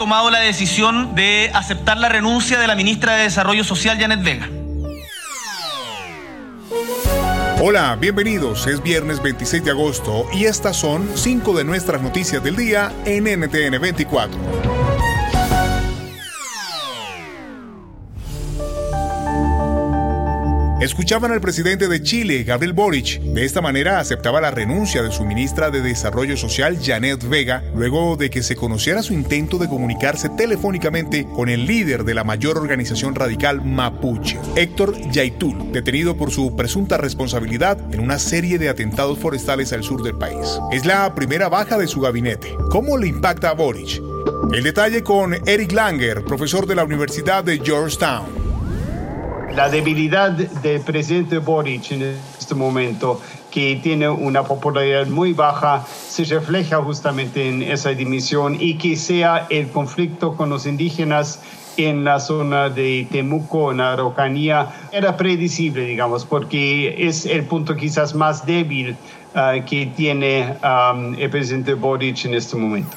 tomado la decisión de aceptar la renuncia de la ministra de Desarrollo Social, Janet Vega. Hola, bienvenidos. Es viernes 26 de agosto y estas son cinco de nuestras noticias del día en NTN 24. Escuchaban al presidente de Chile, Gabriel Boric. De esta manera aceptaba la renuncia de su ministra de Desarrollo Social, Janet Vega, luego de que se conociera su intento de comunicarse telefónicamente con el líder de la mayor organización radical mapuche, Héctor Yaitul, detenido por su presunta responsabilidad en una serie de atentados forestales al sur del país. Es la primera baja de su gabinete. ¿Cómo le impacta a Boric? El detalle con Eric Langer, profesor de la Universidad de Georgetown. La debilidad del presidente Boric en este momento, que tiene una popularidad muy baja, se refleja justamente en esa dimisión y que sea el conflicto con los indígenas en la zona de Temuco, en Araucanía, era predecible, digamos, porque es el punto quizás más débil ah, que tiene ah, el presidente Boric en este momento.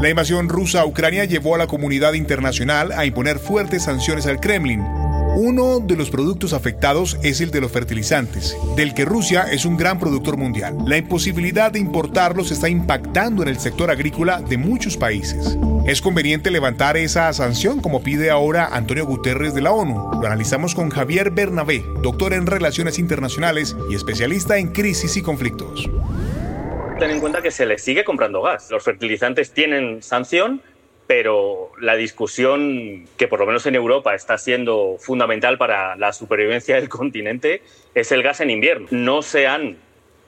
La invasión rusa a Ucrania llevó a la comunidad internacional a imponer fuertes sanciones al Kremlin. Uno de los productos afectados es el de los fertilizantes, del que Rusia es un gran productor mundial. La imposibilidad de importarlos está impactando en el sector agrícola de muchos países. ¿Es conveniente levantar esa sanción como pide ahora Antonio Guterres de la ONU? Lo analizamos con Javier Bernabé, doctor en Relaciones Internacionales y especialista en crisis y conflictos ten en cuenta que se les sigue comprando gas. Los fertilizantes tienen sanción, pero la discusión que por lo menos en Europa está siendo fundamental para la supervivencia del continente es el gas en invierno. No se han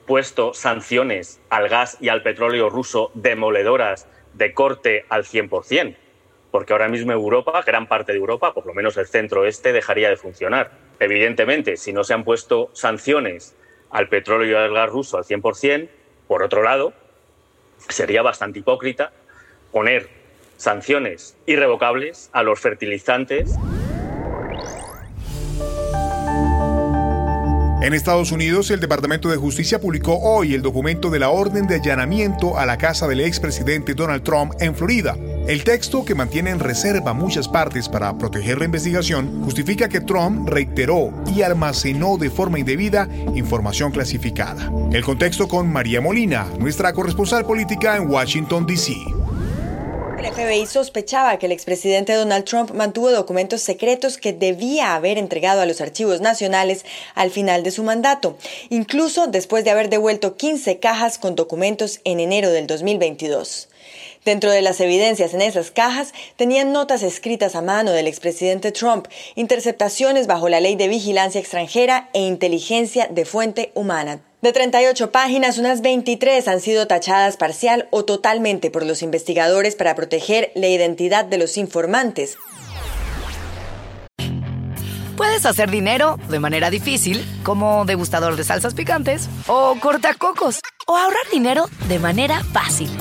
puesto sanciones al gas y al petróleo ruso demoledoras de corte al 100%, porque ahora mismo Europa, gran parte de Europa, por lo menos el centro-oeste, dejaría de funcionar. Evidentemente, si no se han puesto sanciones al petróleo y al gas ruso al 100%, por otro lado, sería bastante hipócrita poner sanciones irrevocables a los fertilizantes En Estados Unidos, el Departamento de Justicia publicó hoy el documento de la orden de allanamiento a la casa del expresidente Donald Trump en Florida. El texto, que mantiene en reserva muchas partes para proteger la investigación, justifica que Trump reiteró y almacenó de forma indebida información clasificada. El contexto con María Molina, nuestra corresponsal política en Washington, D.C. El FBI sospechaba que el expresidente Donald Trump mantuvo documentos secretos que debía haber entregado a los archivos nacionales al final de su mandato, incluso después de haber devuelto 15 cajas con documentos en enero del 2022. Dentro de las evidencias en esas cajas tenían notas escritas a mano del expresidente Trump, interceptaciones bajo la ley de vigilancia extranjera e inteligencia de fuente humana. De 38 páginas, unas 23 han sido tachadas parcial o totalmente por los investigadores para proteger la identidad de los informantes. Puedes hacer dinero de manera difícil, como degustador de salsas picantes, o cortacocos, o ahorrar dinero de manera fácil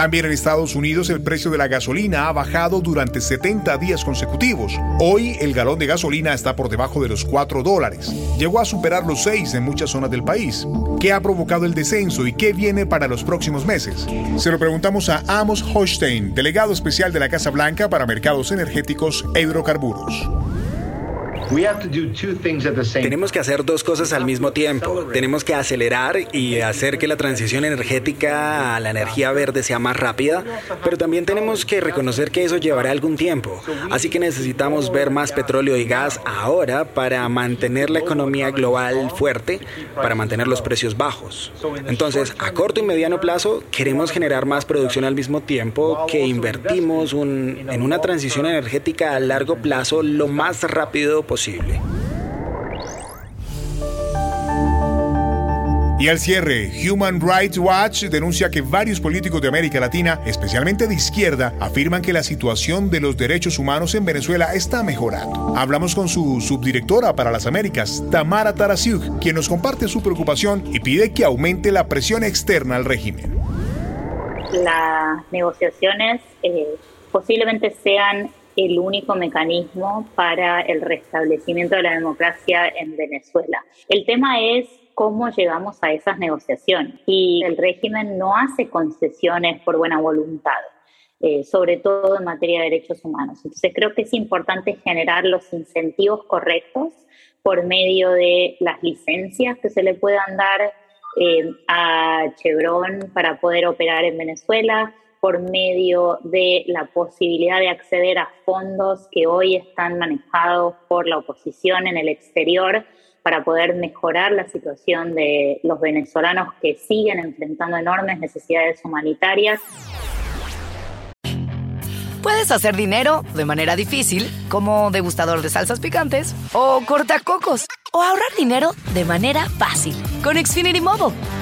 También en Estados Unidos el precio de la gasolina ha bajado durante 70 días consecutivos. Hoy el galón de gasolina está por debajo de los 4 dólares. Llegó a superar los 6 en muchas zonas del país. ¿Qué ha provocado el descenso y qué viene para los próximos meses? Se lo preguntamos a Amos Hochstein, delegado especial de la Casa Blanca para Mercados Energéticos e Hidrocarburos. Tenemos que hacer dos cosas al mismo tiempo. Tenemos que acelerar y hacer que la transición energética a la energía verde sea más rápida, pero también tenemos que reconocer que eso llevará algún tiempo. Así que necesitamos ver más petróleo y gas ahora para mantener la economía global fuerte, para mantener los precios bajos. Entonces, a corto y mediano plazo, queremos generar más producción al mismo tiempo que invertimos en una transición energética a largo plazo lo más rápido posible. Y al cierre, Human Rights Watch denuncia que varios políticos de América Latina, especialmente de izquierda, afirman que la situación de los derechos humanos en Venezuela está mejorando. Hablamos con su subdirectora para las Américas, Tamara Tarasiuk, quien nos comparte su preocupación y pide que aumente la presión externa al régimen. Las negociaciones eh, posiblemente sean el único mecanismo para el restablecimiento de la democracia en Venezuela. El tema es cómo llegamos a esas negociaciones y el régimen no hace concesiones por buena voluntad. Eh, sobre todo en materia de derechos humanos. Entonces creo que es importante generar los incentivos correctos por medio de las licencias que se le puedan dar eh, a Chevron para poder operar en Venezuela, por medio de la posibilidad de acceder a fondos que hoy están manejados por la oposición en el exterior para poder mejorar la situación de los venezolanos que siguen enfrentando enormes necesidades humanitarias. Puedes hacer dinero de manera difícil, como degustador de salsas picantes, o cortacocos, o ahorrar dinero de manera fácil con Xfinity Mobile.